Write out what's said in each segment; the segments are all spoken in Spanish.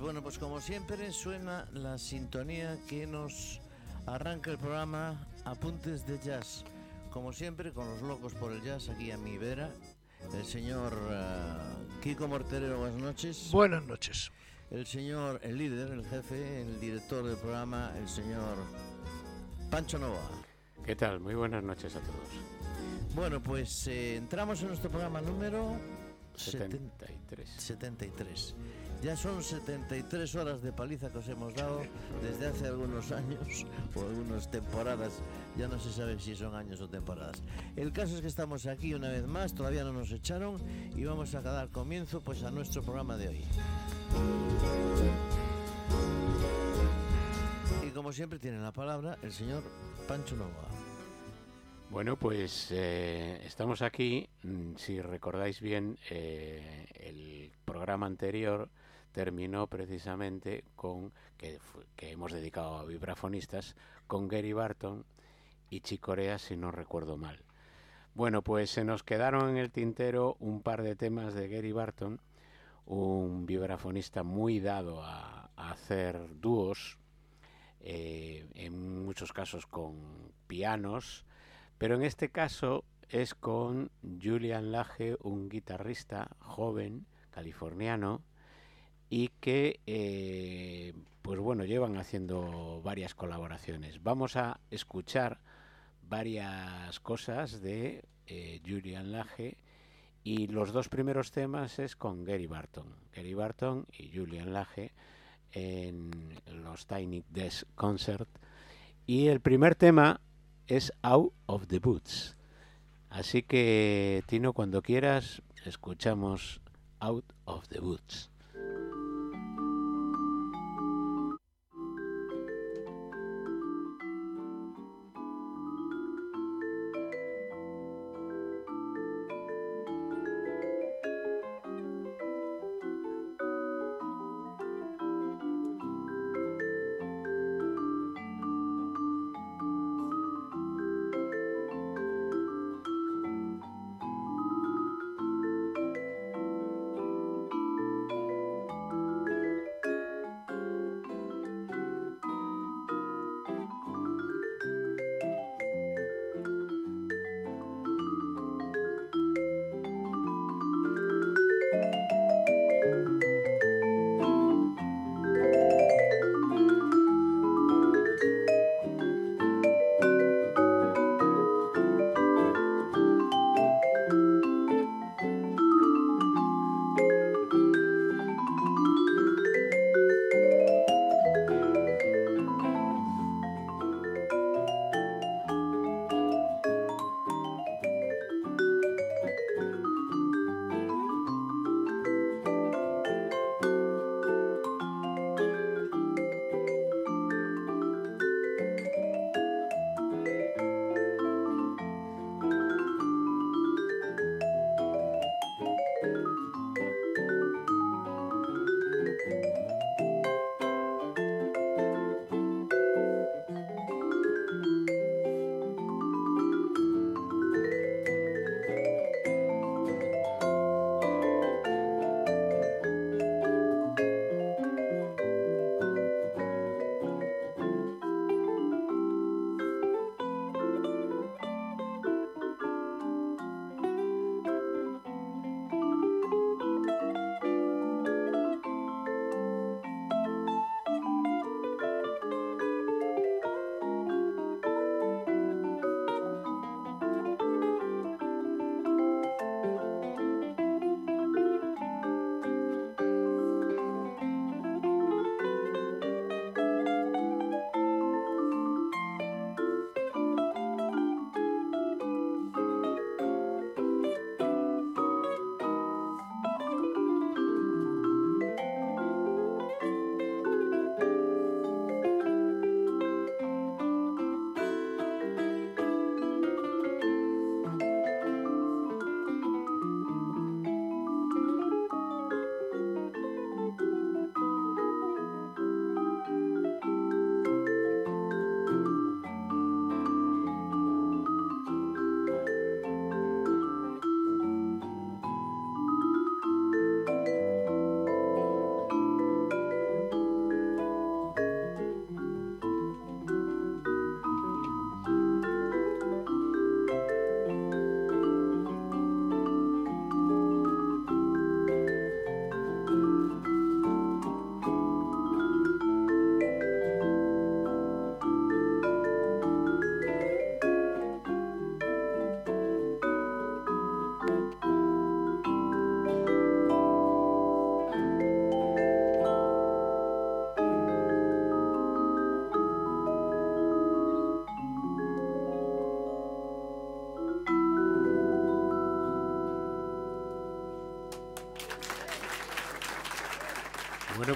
Bueno, pues como siempre suena la sintonía que nos arranca el programa Apuntes de Jazz. Como siempre, con los locos por el jazz aquí a mi vera. El señor uh, Kiko Morterero, buenas noches. Buenas noches. El señor, el líder, el jefe, el director del programa, el señor Pancho Nova. ¿Qué tal? Muy buenas noches a todos. Bueno, pues eh, entramos en nuestro programa número 73. 73. Ya son 73 horas de paliza que os hemos dado desde hace algunos años o algunas temporadas. Ya no se sabe si son años o temporadas. El caso es que estamos aquí una vez más, todavía no nos echaron y vamos a dar comienzo pues a nuestro programa de hoy. Y como siempre tiene la palabra el señor Pancho Nova. Bueno, pues eh, estamos aquí. Mm, si recordáis bien, eh, el programa anterior terminó precisamente con, que, hemos dedicado a vibrafonistas, con Gary Barton y Chicorea, si no recuerdo mal. Bueno, pues se nos quedaron en el tintero un par de temas de Gary Barton, un vibrafonista muy dado a, hacer dúos, eh, en muchos casos con pianos, pero en este caso es con Julian Lage, un guitarrista joven californiano, y que eh, pues bueno llevan haciendo varias colaboraciones. Vamos a escuchar varias cosas de eh, Julian Lage y los dos primeros temas es con Gary Barton, Gary Barton y Julian Lage en los Tiny Desk Concert y el primer tema es Out of the Boots. Así que Tino cuando quieras escuchamos Out of the Boots.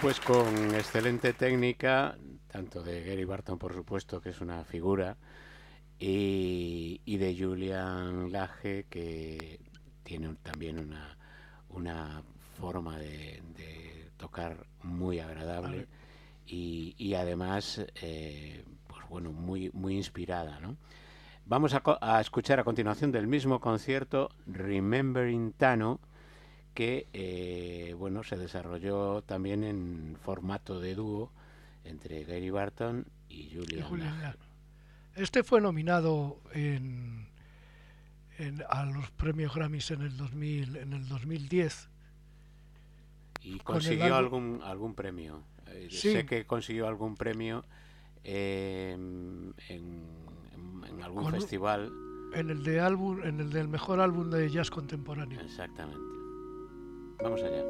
Pues con excelente técnica, tanto de Gary Barton, por supuesto, que es una figura, y, de Julian Lage, que tiene también una, una forma de, tocar muy agradable y, además, eh, pues bueno, muy, muy inspirada, ¿no? Vamos a, a, escuchar a continuación del mismo concierto Remembering Tano, que eh, bueno se desarrolló también en formato de dúo entre Gary Barton y Julian, Este fue nominado en, a los premios Grammys en el 2000, en el 2010. Y consiguió algún algún premio. Eh, sé que consiguió algún premio en, en, algún festival. En el de álbum, en el del mejor álbum de jazz contemporáneo. Exactamente. Vamos allá.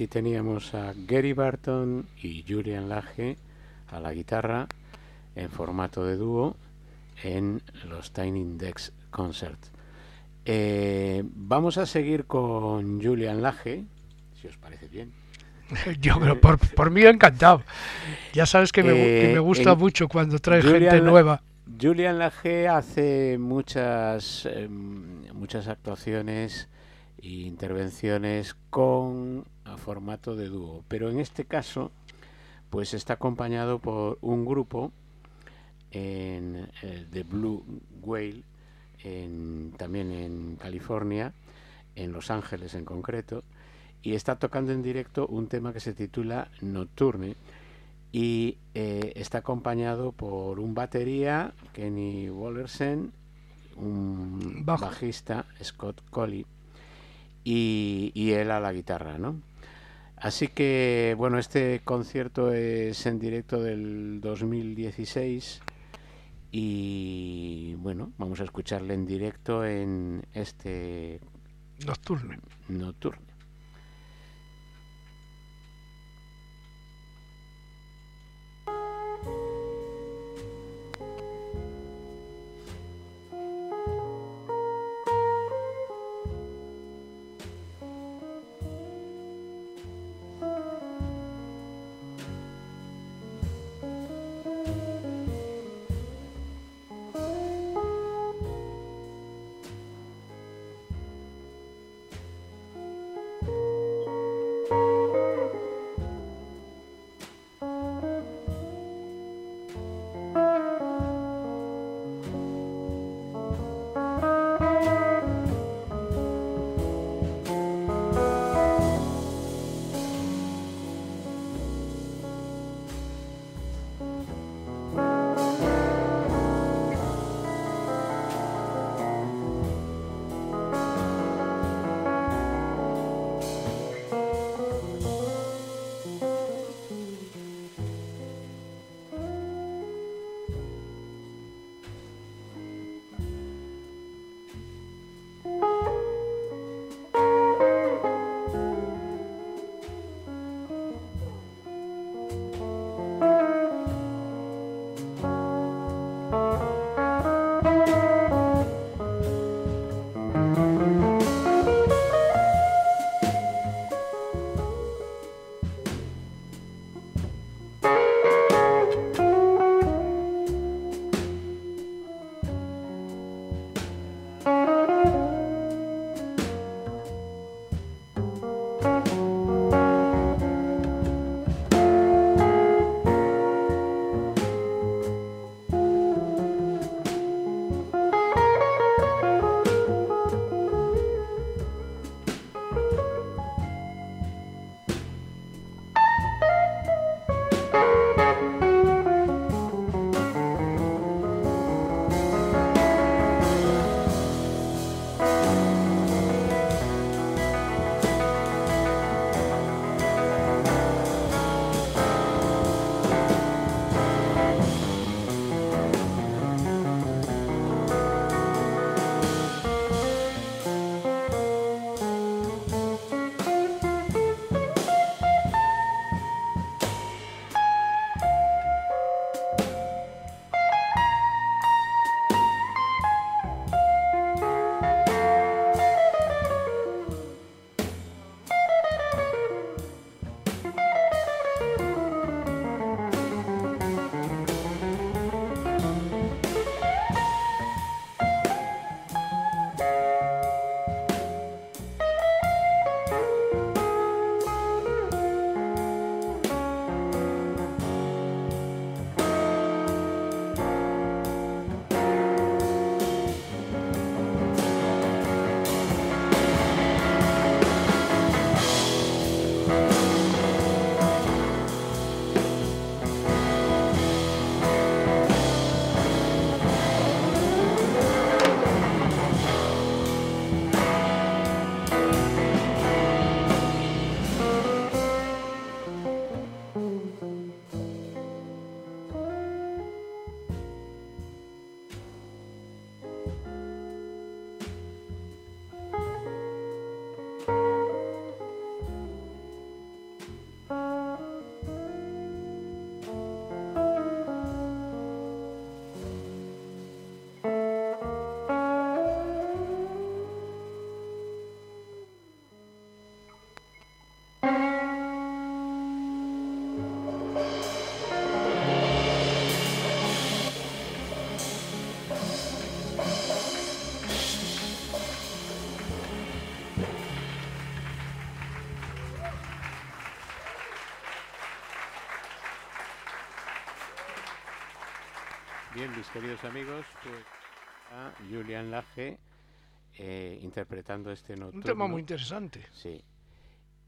Aquí teníamos a Gary Barton y Julian Lage a la guitarra en formato de dúo en los Tiny Index Concerts. Eh, vamos a seguir con Julian Lage, si os parece bien. Yo, pero por, por mí encantado. Ya sabes que me, que me Eh, gusta mucho cuando trae Julian gente nueva. Julian Lage hace muchas, em, muchas actuaciones e intervenciones con a formato de dúo, pero en este caso pues está acompañado por un grupo en eh, The Blue Whale, en- también en California, en Los Ángeles en concreto, y está tocando en directo un tema que se titula Nocturne y eh, está acompañado por un batería, Kenny Wallersen, un Bajo. bajista, Scott Colley, y, y él a la guitarra, ¿no? Así que, bueno, este concierto es en directo del 2016 y, bueno, vamos a escucharle en directo en este Nocturne. nocturno. Bien, mis queridos amigos, pues a Julian Lage eh, interpretando este nocturno. Un tema muy interesante. Sí.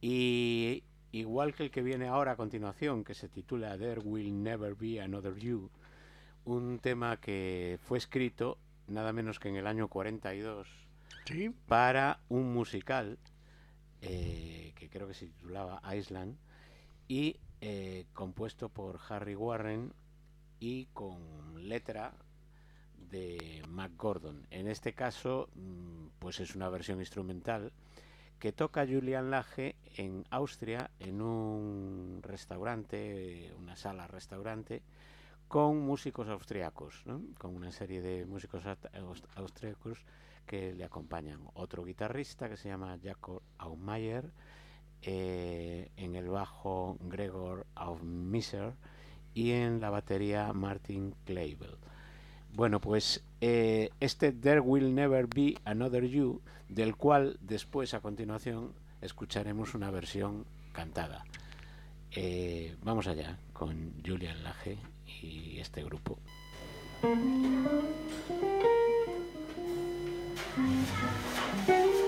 Y igual que el que viene ahora a continuación, que se titula There Will Never Be Another You, un tema que fue escrito nada menos que en el año 42 Sí, para un musical eh, que creo que se titulaba Island y eh, compuesto por Harry Warren y con letra de Mac Gordon. En este caso, mm, pues es una versión instrumental que toca Julian Lage en Austria en un restaurante, una sala restaurante, con músicos austriacos, con una serie de músicos austriacos que le acompañan. Otro guitarrista que se llama Jakob Aumeier, eh, en el bajo Gregor Aufmisser y en la batería Martin Kleibel. Bueno, pues eh, este There Will Never Be Another You, del cual después a continuación escucharemos una versión cantada. Eh, vamos allá con Julian Lage y este grupo.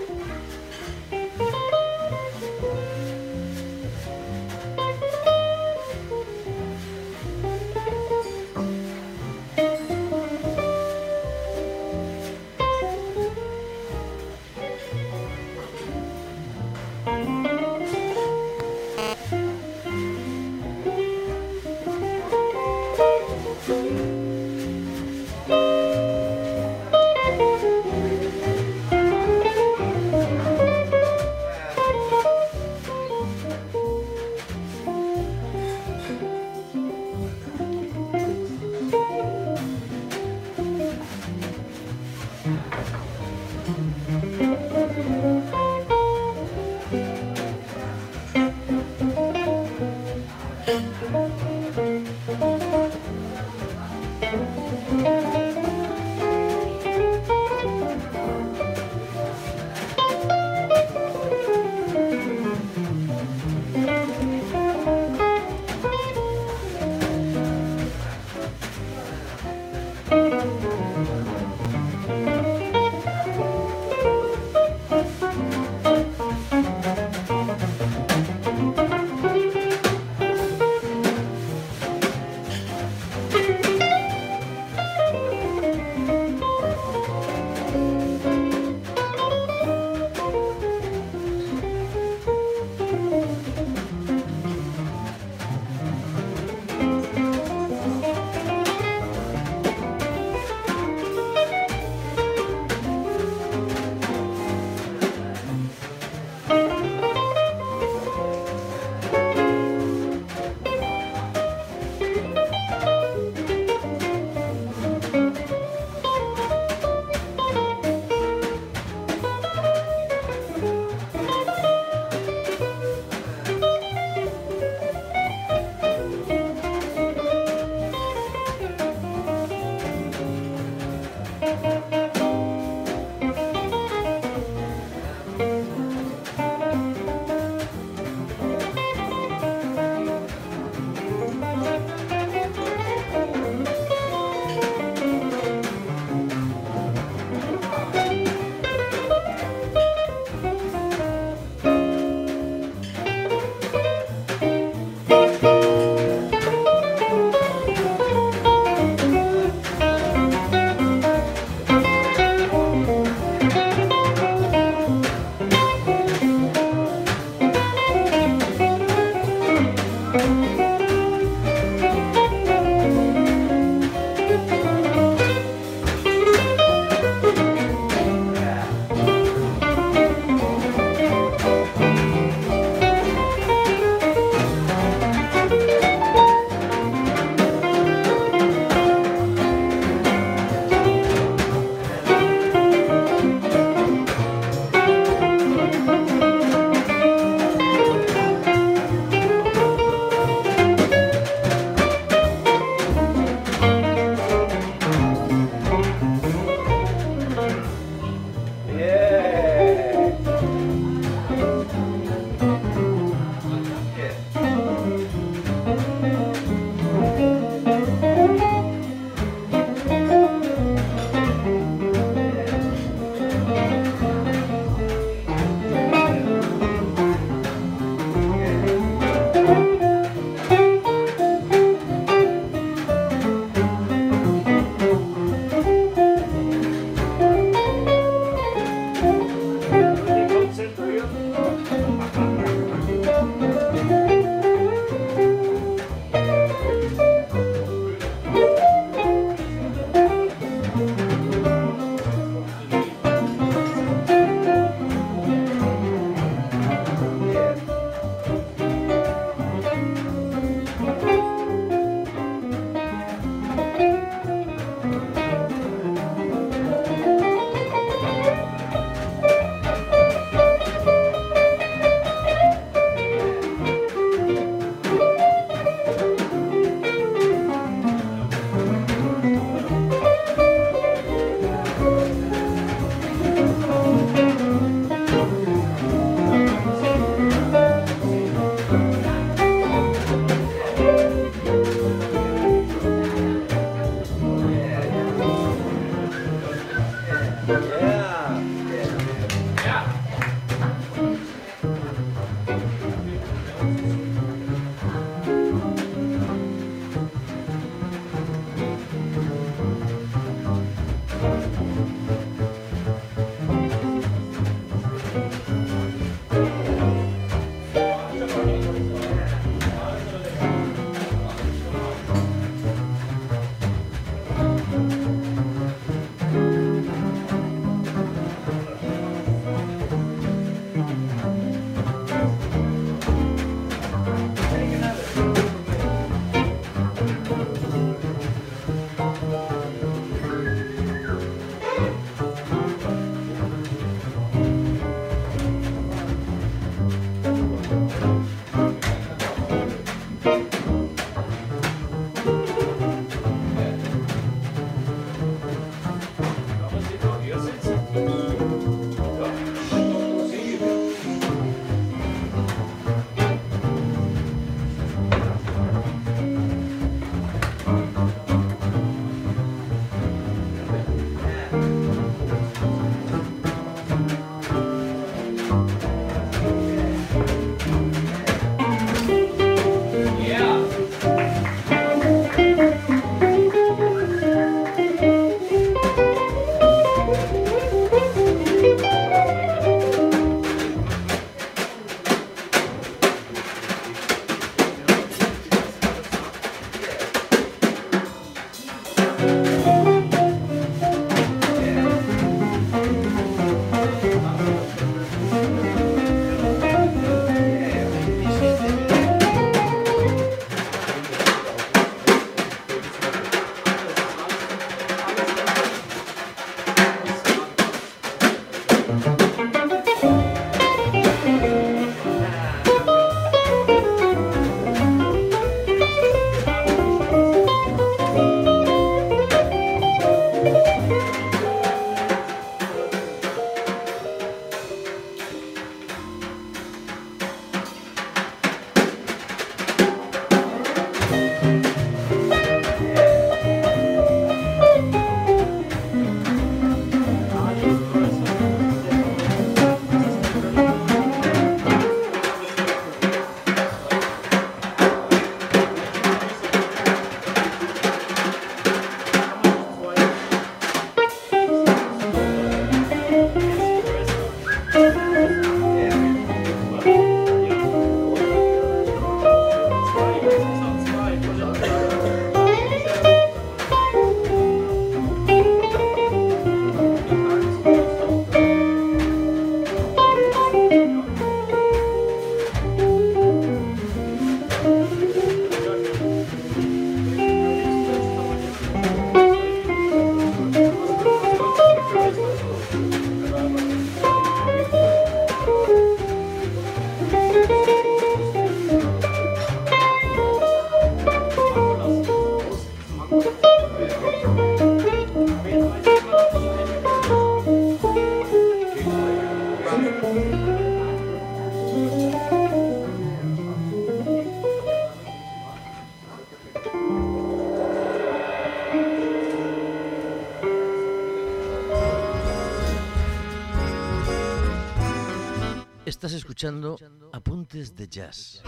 escuchando Apuntes de Jazz.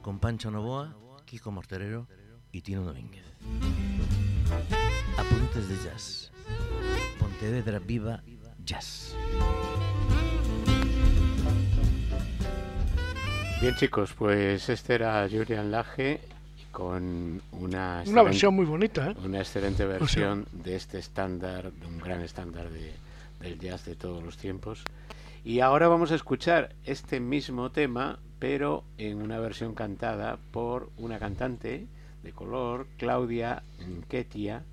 Con Pancho Novoa, Kiko Morterero y Tino Domínguez. Apuntes de Jazz. Pontevedra Viva Jazz. Bien chicos, pues este era Julian Laje con una, Una versión muy bonita, ¿eh? una excelente versión de este estándar, de un gran estándar de, del jazz de todos los tiempos. Y ahora vamos a escuchar este mismo tema, pero en una versión cantada por una cantante de color, Claudia Nketia,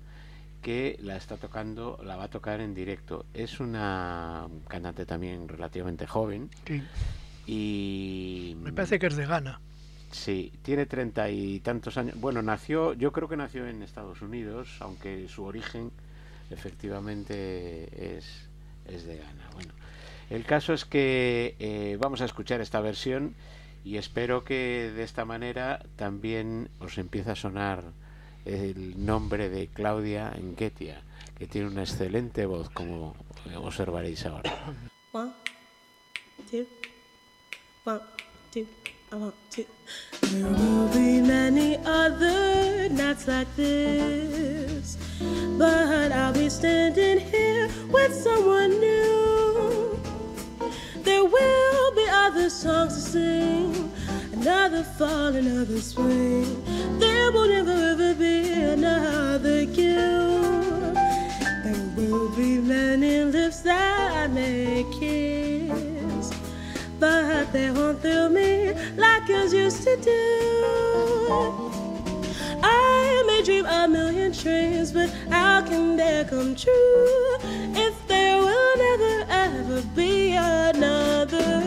que la está tocando, la va a tocar en directo. Es una cantante también relativamente joven Sí. y Me parece que es de Ghana. Sí, tiene treinta y tantos años. Bueno, nació, yo creo que nació en Estados Unidos, aunque su origen efectivamente es, es de Ghana. Bueno, el caso es que eh, vamos a escuchar esta versión y espero que de esta manera también os empiece a sonar el nombre de Claudia Enquetia, que tiene una excelente voz, como observaréis ahora. One, two, one, two, I want but I'll be standing here with someone new. There will be other songs to sing, another fall, another spring. There will never ever be another you. There will be many lips that I may kiss, but they won't thrill me like yours used to do. I may dream a million dreams, but how can they come true if there will never ever be another?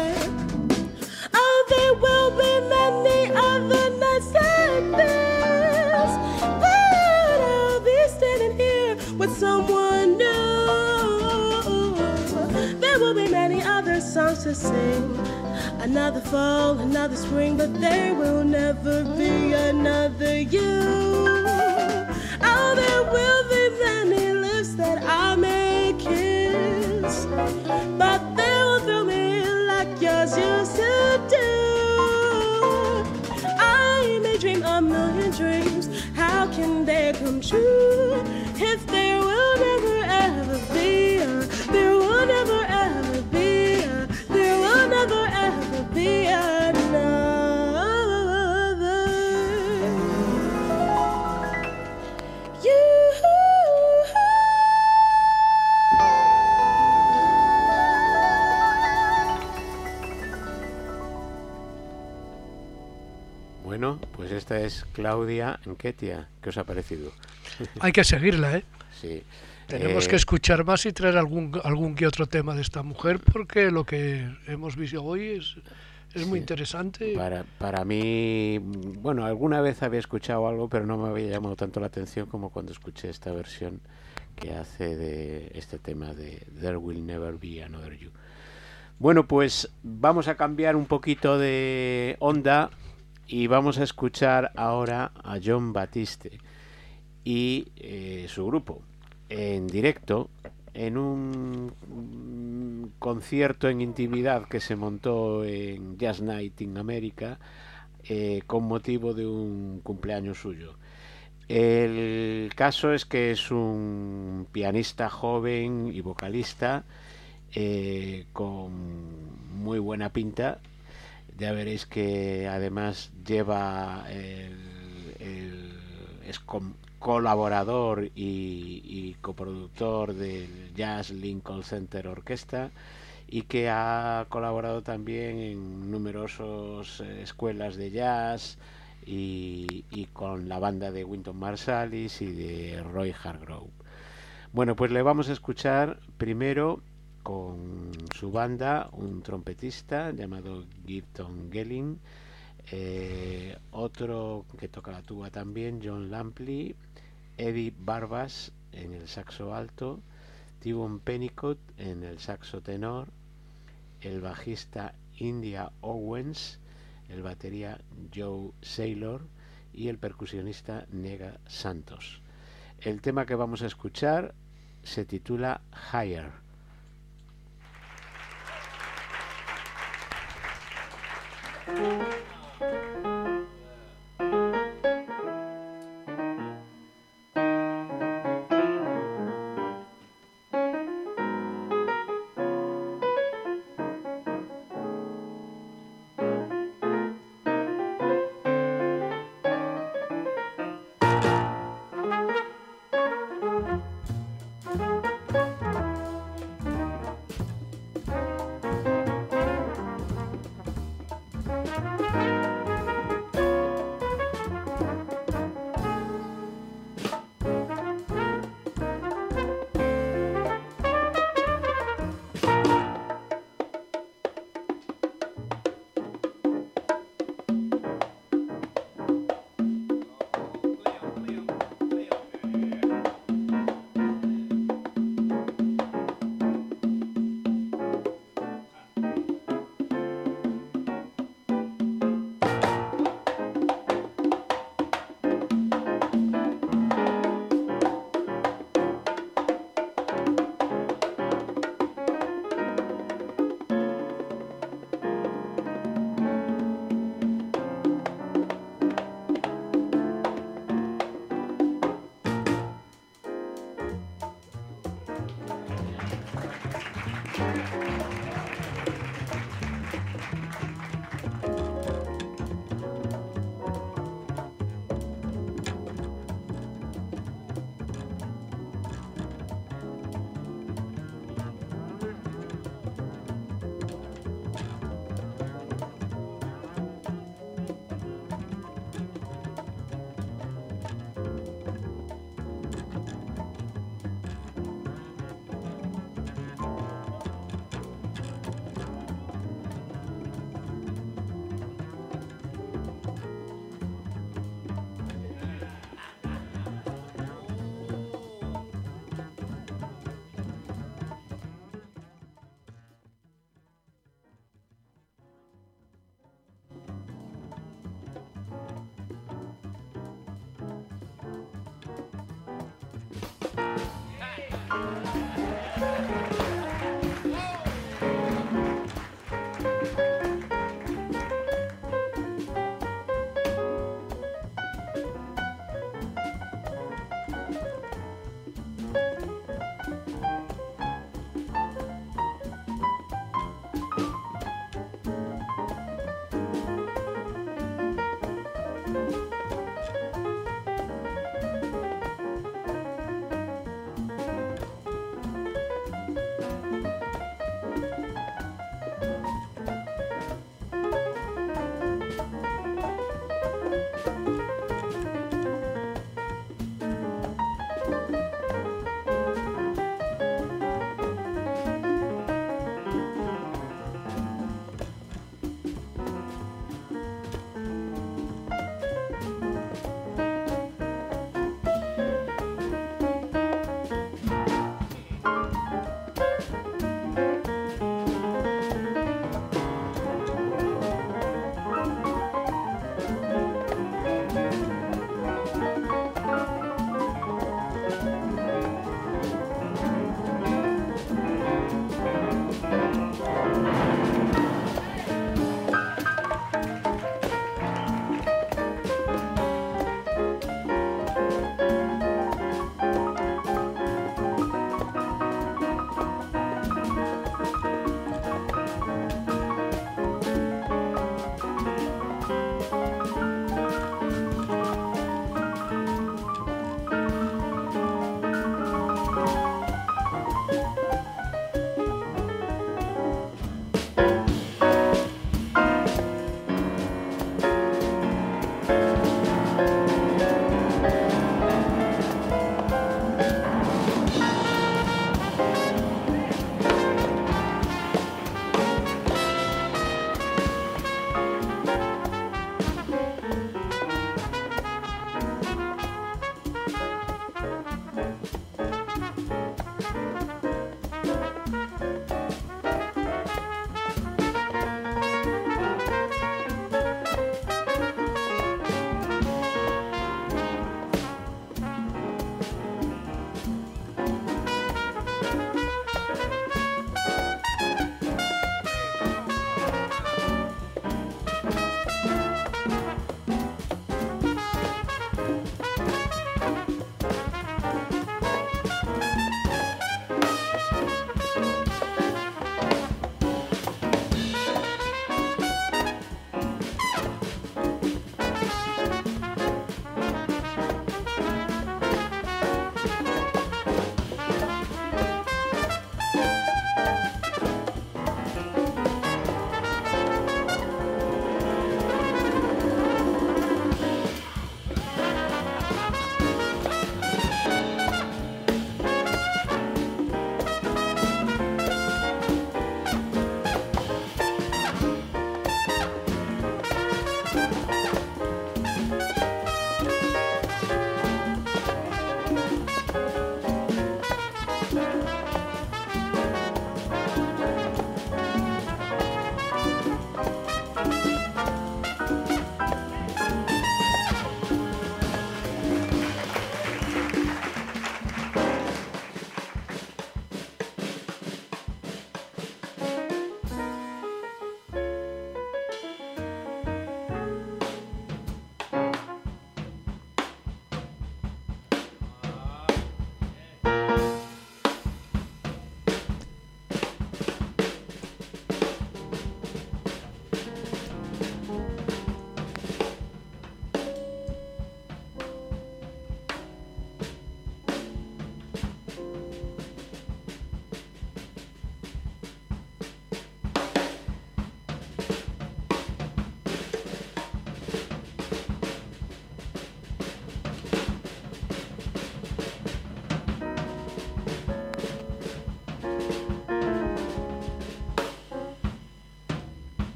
other to sing, another fall, another spring, but there will never be another you. Oh, there will be many lips that I may es Claudia Enquetia. ¿Qué os ha parecido? Hay que seguirla, ¿eh? Sí. Tenemos Eh, que escuchar más y traer algún, algún que otro tema de esta mujer porque lo que hemos visto hoy es, es muy Sí. interesante. Para, para mí, bueno, alguna vez había escuchado algo, pero no me había llamado tanto la atención como cuando escuché esta versión que hace de este tema de There Will Never Be Another You. Bueno, pues vamos a cambiar un poquito de onda y vamos a escuchar ahora a John Batiste y eh, su grupo en directo en un concierto en intimidad que se montó en Jazz Night in America eh, con motivo de un cumpleaños suyo. El caso es que es un pianista joven y vocalista eh, con muy buena pinta. Ya veréis que además lleva el, es colaborador y, coproductor del Jazz Lincoln Center Orquesta y que ha colaborado también en numerosas eh, escuelas de jazz y, y, con la banda de Winton Marsalis y de Roy Hargrove. Bueno, pues le vamos a escuchar primero con su banda, un trompetista llamado Gibson Gelling, eh, otro que toca la tuba también, John Lampley, Eddie Barbas en el saxo alto, Tibon Pennicott en el saxo tenor, el bajista India Owens, el batería Joe Saylor y el percusionista Nega Santos. El tema que vamos a escuchar se titula Higher.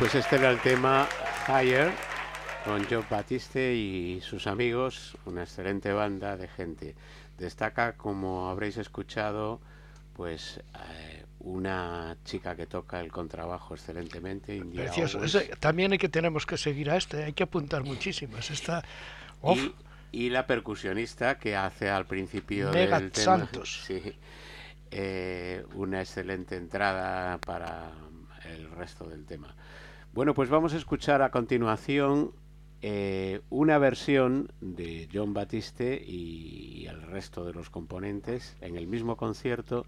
Pues este era el tema Higher con Joe Batiste y sus amigos, una excelente banda de gente. Destaca, como habréis escuchado, pues eh, una chica que toca el contrabajo excelentemente. India Precioso. También hay que tenemos que seguir a este, hay que apuntar muchísimas. Está uf, Y, y la percusionista que hace al principio del tema. Santos. Sí, eh, una excelente entrada para el resto del tema. Bueno, pues vamos a escuchar a continuación eh, una versión de John Batiste y el resto de los componentes en el mismo concierto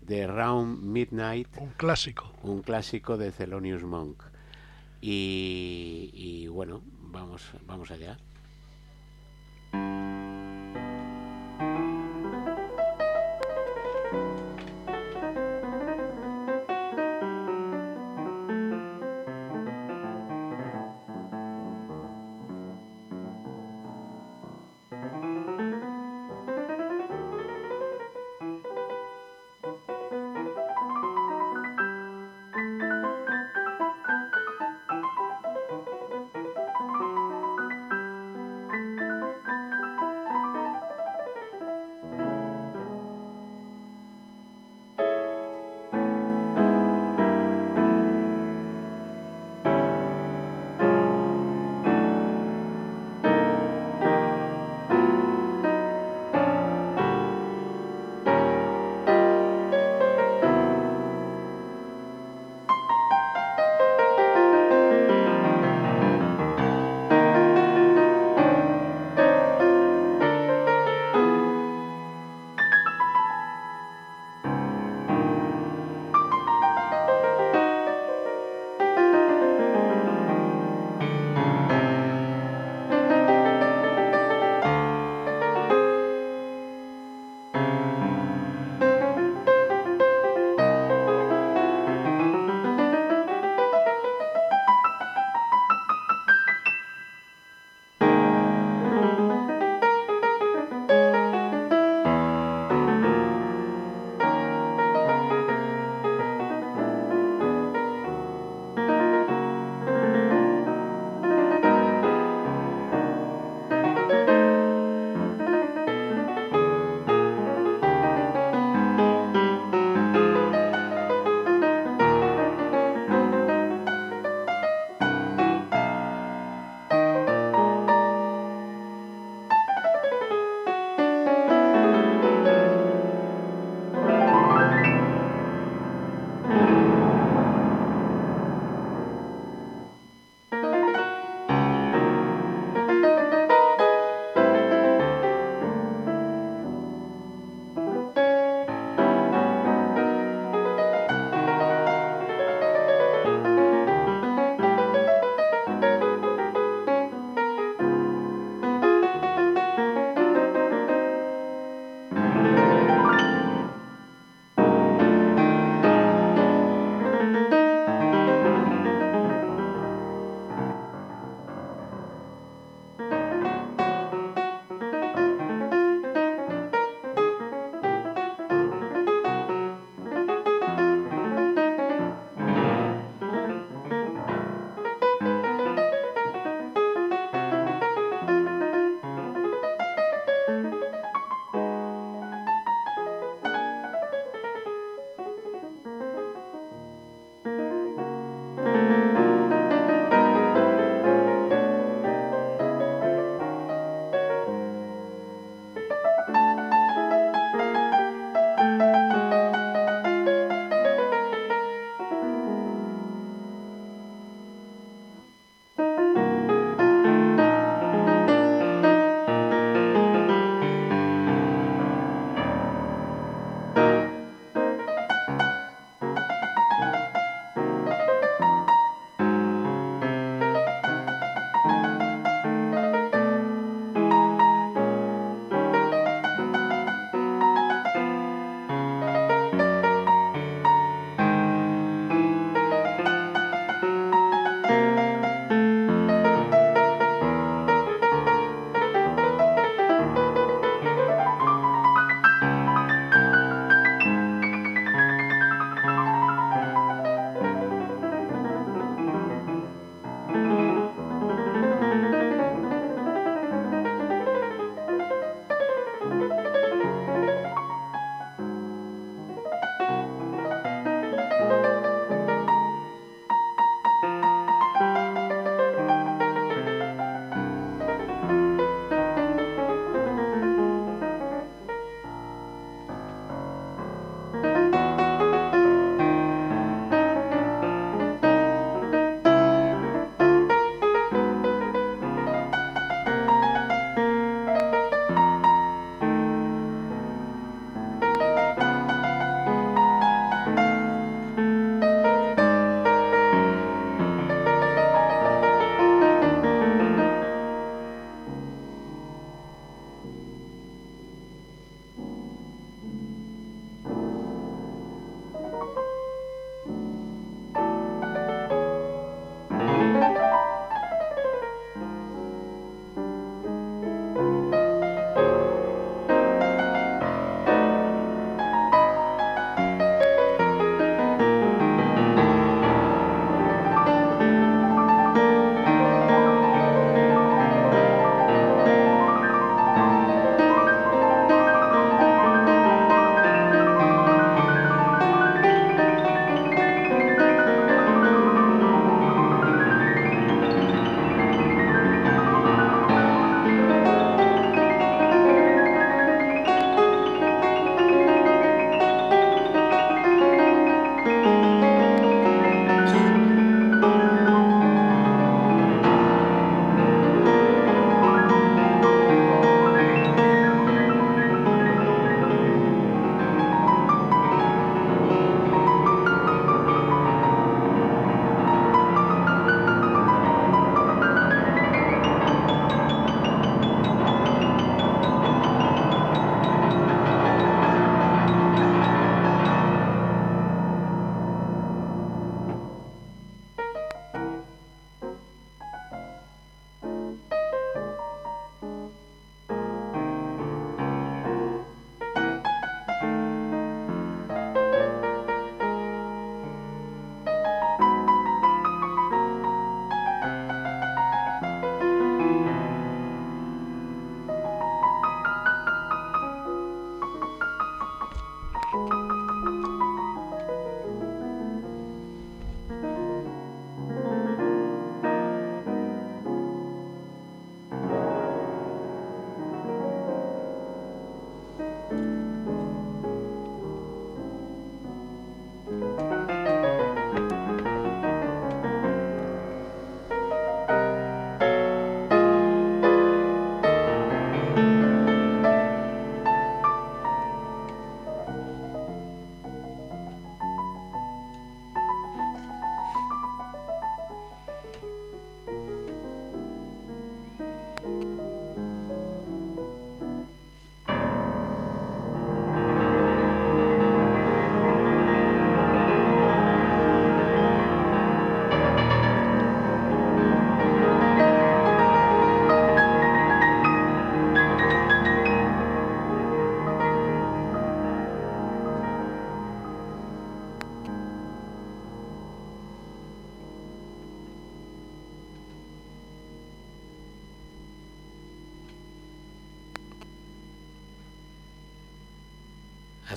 de Round Midnight un clásico. un clásico de Thelonious Monk. Y, y bueno, vamos, vamos allá.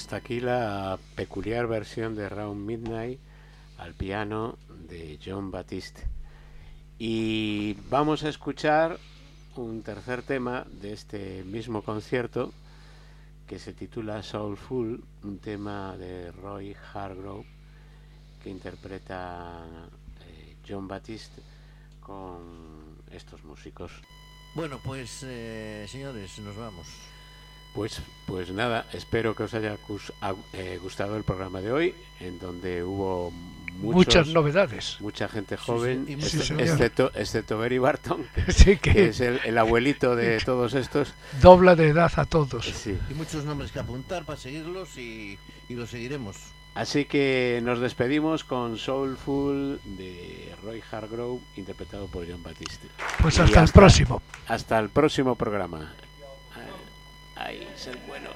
Hasta aquí la peculiar versión de Round Midnight al piano de John Batiste. Y vamos a escuchar un tercer tema de este mismo concierto que se titula Soulful, un tema de Roy Hargrove que interpreta eh, John Batiste con estos músicos. Bueno, pues eh, señores, nos vamos. Pues, pues nada, espero que os haya eh, gustado el programa de hoy, en donde hubo muchas novedades. Mucha gente joven, excepto, excepto Berry Barton, que, es el, abuelito de todos estos. Dobla de edad a todos. Y muchos nombres que apuntar para seguirlos y, y los seguiremos. Así que nos despedimos con Soulful de Roy Hargrove, interpretado por John Batiste. Pues hasta, el próximo. Hasta el próximo programa. Ahí, ser buenos.